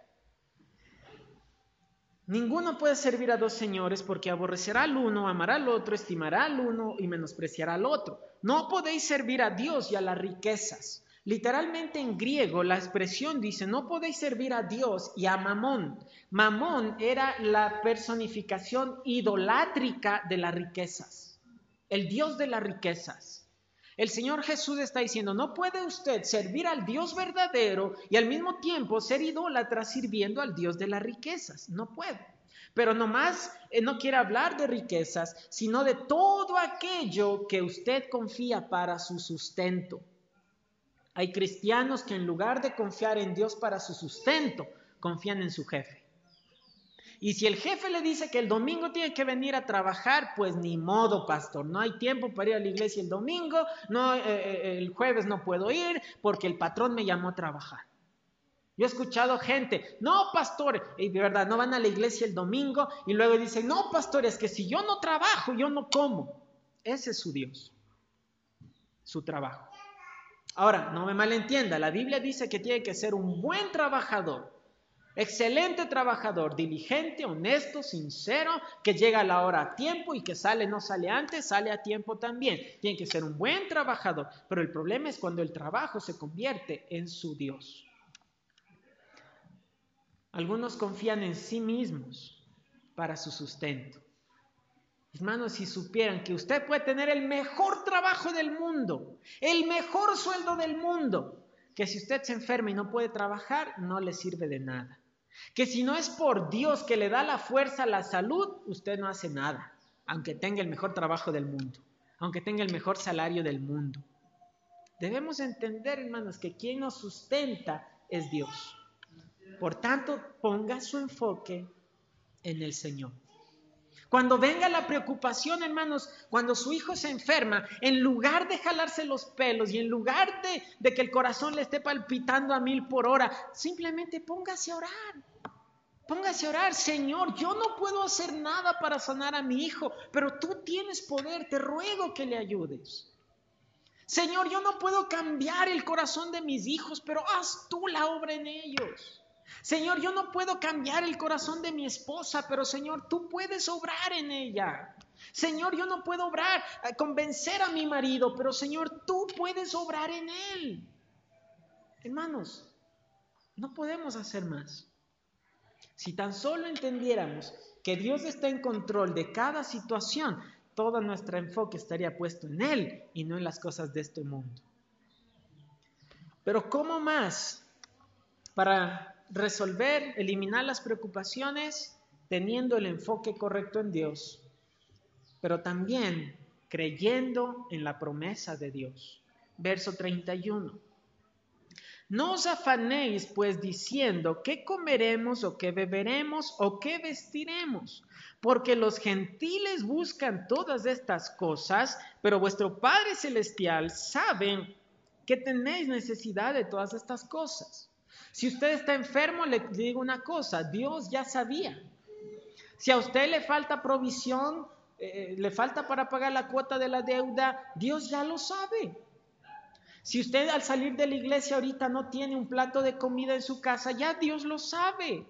Ninguno puede servir a dos señores porque aborrecerá al uno, amará al otro, estimará al uno y menospreciará al otro. No podéis servir a Dios y a las riquezas. Literalmente en griego la expresión dice, no podéis servir a Dios y a Mamón. Mamón era la personificación idolátrica de las riquezas, el Dios de las riquezas. El Señor Jesús está diciendo, no puede usted servir al Dios verdadero y al mismo tiempo ser idólatra sirviendo al Dios de las riquezas. No puede. Pero nomás eh, no quiere hablar de riquezas, sino de todo aquello que usted confía para su sustento. Hay cristianos que en lugar de confiar en Dios para su sustento, confían en su jefe. Y si el jefe le dice que el domingo tiene que venir a trabajar, pues ni modo, pastor. No hay tiempo para ir a la iglesia el domingo, no, eh, eh, el jueves no puedo ir porque el patrón me llamó a trabajar. Yo he escuchado gente, no, pastor, y de verdad, no van a la iglesia el domingo y luego dicen, no, pastor, es que si yo no trabajo, yo no como. Ese es su Dios, su trabajo. Ahora, no me malentienda, la Biblia dice que tiene que ser un buen trabajador, excelente trabajador, diligente, honesto, sincero, que llega a la hora a tiempo y que sale, no sale antes, sale a tiempo también. Tiene que ser un buen trabajador, pero el problema es cuando el trabajo se convierte en su Dios. Algunos confían en sí mismos para su sustento. Hermanos, si supieran que usted puede tener el mejor trabajo del mundo, el mejor sueldo del mundo, que si usted se enferma y no puede trabajar, no le sirve de nada. Que si no es por Dios que le da la fuerza, la salud, usted no hace nada, aunque tenga el mejor trabajo del mundo, aunque tenga el mejor salario del mundo. Debemos entender, hermanos, que quien nos sustenta es Dios. Por tanto, ponga su enfoque en el Señor. Cuando venga la preocupación, hermanos, cuando su hijo se enferma, en lugar de jalarse los pelos y en lugar de, de, que el corazón le esté palpitando a mil por hora, simplemente póngase a orar. Póngase a orar, Señor, yo no puedo hacer nada para sanar a mi hijo, pero tú tienes poder, te ruego que le ayudes. Señor, yo no puedo cambiar el corazón de mis hijos, pero haz tú la obra en ellos. Señor, yo no puedo cambiar el corazón de mi esposa, pero Señor, tú puedes obrar en ella. Señor, yo no puedo obrar, eh, convencer a mi marido, pero Señor, tú puedes obrar en él. Hermanos, no podemos hacer más. Si tan solo entendiéramos que Dios está en control de cada situación, todo nuestro enfoque estaría puesto en Él y no en las cosas de este mundo. Pero ¿cómo más para resolver, eliminar las preocupaciones teniendo el enfoque correcto en Dios, pero también creyendo en la promesa de Dios. Verso 31. No os afanéis pues diciendo qué comeremos o qué beberemos o qué vestiremos, porque los gentiles buscan todas estas cosas, pero vuestro Padre Celestial sabe que tenéis necesidad de todas estas cosas. Si usted está enfermo, le digo una cosa, Dios ya sabía. Si a usted le falta provisión, eh, le falta para pagar la cuota de la deuda, Dios ya lo sabe. Si usted al salir de la iglesia ahorita no tiene un plato de comida en su casa, ya Dios lo sabe.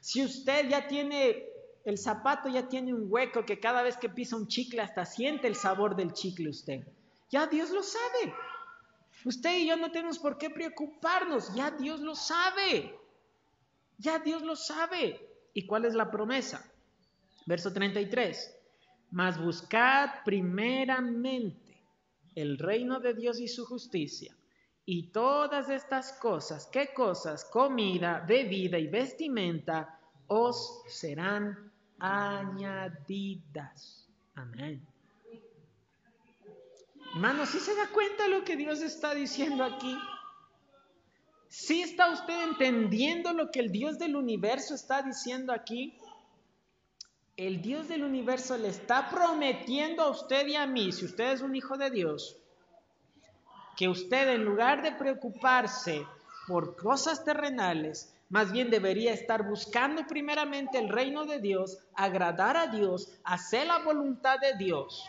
Si usted ya tiene el zapato, ya tiene un hueco que cada vez que pisa un chicle hasta siente el sabor del chicle usted, ya Dios lo sabe. Usted y yo no tenemos por qué preocuparnos, ya Dios lo sabe, ya Dios lo sabe. ¿Y cuál es la promesa? Verso 33, mas buscad primeramente el reino de Dios y su justicia. Y todas estas cosas, ¿qué cosas? Comida, bebida y vestimenta os serán añadidas. Amén. Hermano, ¿sí se da cuenta lo que Dios está diciendo aquí? ¿Sí está usted entendiendo lo que el Dios del universo está diciendo aquí? El Dios del universo le está prometiendo a usted y a mí, si usted es un hijo de Dios, que usted en lugar de preocuparse por cosas terrenales, más bien debería estar buscando primeramente el reino de Dios, agradar a Dios, hacer la voluntad de Dios.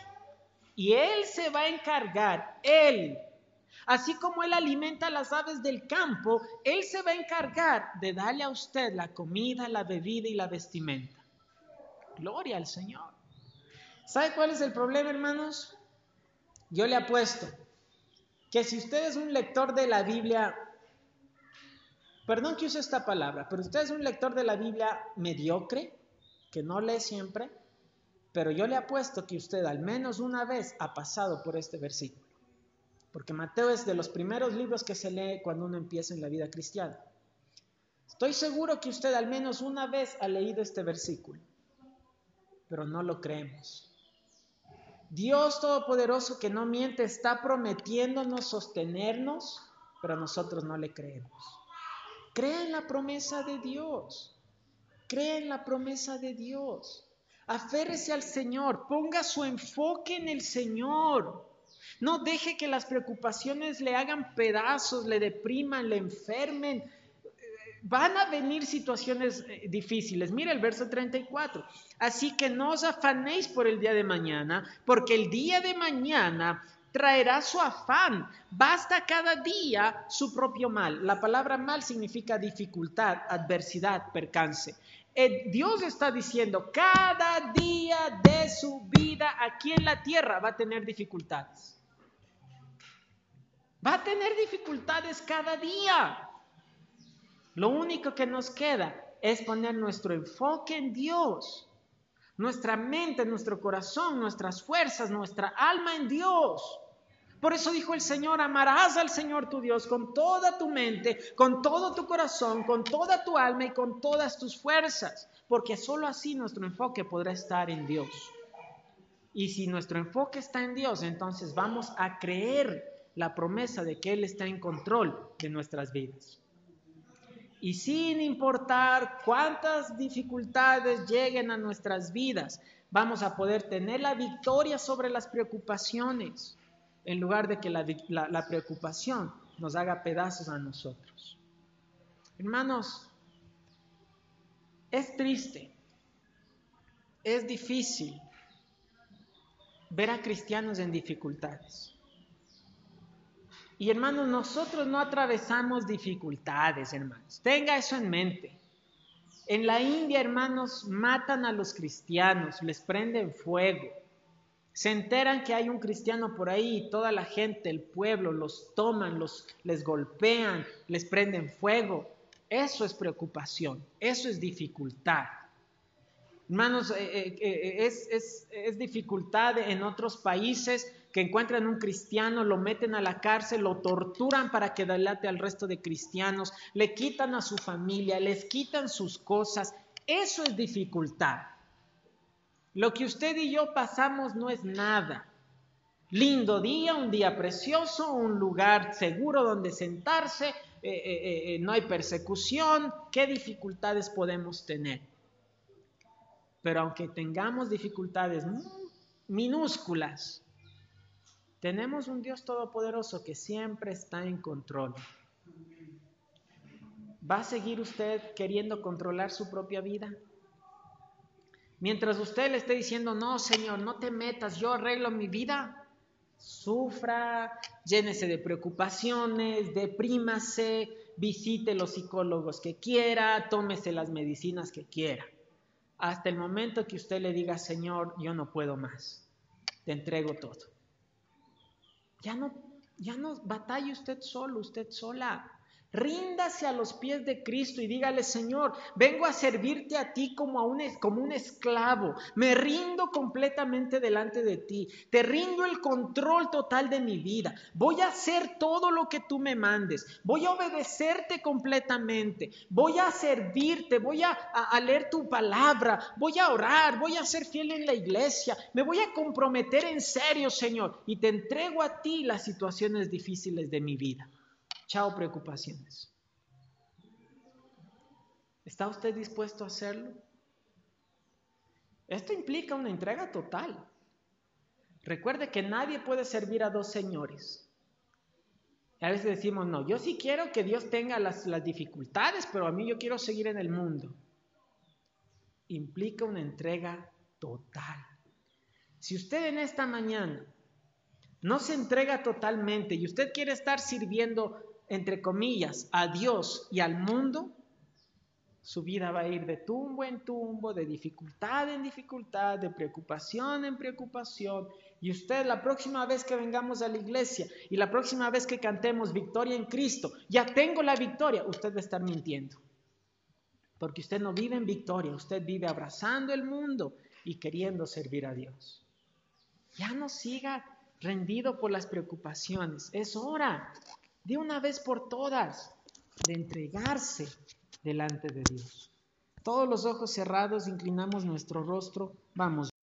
Y Él se va a encargar, Él, así como Él alimenta a las aves del campo, Él se va a encargar de darle a usted la comida, la bebida y la vestimenta. Gloria al Señor. ¿Sabe cuál es el problema, hermanos? Yo le apuesto que si usted es un lector de la Biblia, perdón que use esta palabra, pero usted es un lector de la Biblia mediocre, que no lee siempre, pero yo le apuesto que usted al menos una vez ha pasado por este versículo. Porque Mateo es de los primeros libros que se lee cuando uno empieza en la vida cristiana. Estoy seguro que usted al menos una vez ha leído este versículo, pero no lo creemos. Dios Todopoderoso que no miente está prometiéndonos sostenernos, pero nosotros no le creemos. Crea en la promesa de Dios. Crea en la promesa de Dios. Aférrese al Señor, ponga su enfoque en el Señor. No deje que las preocupaciones le hagan pedazos, le depriman, le enfermen. Van a venir situaciones eh, difíciles. Mira el verso 34. Así que no os afanéis por el día de mañana, porque el día de mañana traerá su afán. Basta cada día su propio mal. La palabra mal significa dificultad, adversidad, percance. Eh, Dios está diciendo, cada día de su vida aquí en la tierra va a tener dificultades. Va a tener dificultades cada día. Lo único que nos queda es poner nuestro enfoque en Dios, nuestra mente, nuestro corazón, nuestras fuerzas, nuestra alma en Dios. Por eso dijo el Señor, amarás al Señor tu Dios con toda tu mente, con todo tu corazón, con toda tu alma y con todas tus fuerzas, porque sólo así nuestro enfoque podrá estar en Dios. Y si nuestro enfoque está en Dios, entonces vamos a creer la promesa de que Él está en control de nuestras vidas. Y sin importar cuántas dificultades lleguen a nuestras vidas, vamos a poder tener la victoria sobre las preocupaciones en lugar de que la, preocupación nos haga pedazos a nosotros. Hermanos, es triste, es difícil ver a cristianos en dificultades. Y hermanos, nosotros no atravesamos dificultades, hermanos. Tenga eso en mente. En la India, hermanos, matan a los cristianos, les prenden fuego. Se enteran que hay un cristiano por ahí y toda la gente, el pueblo, los toman, los, les golpean, les prenden fuego. Eso es preocupación, eso es dificultad. Hermanos, eh, eh, eh, es, es, es dificultad en otros países que encuentran un cristiano, lo meten a la cárcel, lo torturan para que delate al resto de cristianos, le quitan a su familia, les quitan sus cosas. Eso es dificultad. Lo que usted y yo pasamos no es nada. Lindo día, un día precioso, un lugar seguro donde sentarse, eh, eh, eh, no hay persecución, ¿qué dificultades podemos tener? Pero aunque tengamos dificultades minúsculas, tenemos un Dios todopoderoso que siempre está en control. ¿Va a seguir usted queriendo controlar su propia vida? Mientras usted le esté diciendo, no, Señor, no te metas, yo arreglo mi vida, sufra, llénese de preocupaciones, deprímase, visite los psicólogos que quiera, tómese las medicinas que quiera. Hasta el momento que usted le diga, Señor, yo no puedo más, te entrego todo. Ya no, ya no batalle usted solo, usted sola. Ríndase a los pies de Cristo y dígale, Señor, vengo a servirte a ti como, a un, como un esclavo. Me rindo completamente delante de ti. Te rindo el control total de mi vida. Voy a hacer todo lo que tú me mandes. Voy a obedecerte completamente. Voy a servirte. Voy a, a leer tu palabra. Voy a orar. Voy a ser fiel en la iglesia. Me voy a comprometer en serio, Señor. Y te entrego a ti las situaciones difíciles de mi vida. Chao preocupaciones. ¿Está usted dispuesto a hacerlo? Esto implica una entrega total. Recuerde que nadie puede servir a dos señores. A veces decimos, no, yo sí quiero que Dios tenga las, las dificultades, pero a mí yo quiero seguir en el mundo. Implica una entrega total. Si usted en esta mañana no se entrega totalmente y usted quiere estar sirviendo entre comillas, a Dios y al mundo, su vida va a ir de tumbo en tumbo, de dificultad en dificultad, de preocupación en preocupación. Y usted la próxima vez que vengamos a la iglesia y la próxima vez que cantemos victoria en Cristo, ya tengo la victoria, usted va a estar mintiendo. Porque usted no vive en victoria, usted vive abrazando el mundo y queriendo servir a Dios. Ya no siga rendido por las preocupaciones, es hora de una vez por todas, de entregarse delante de Dios. Todos los ojos cerrados, inclinamos nuestro rostro, vamos.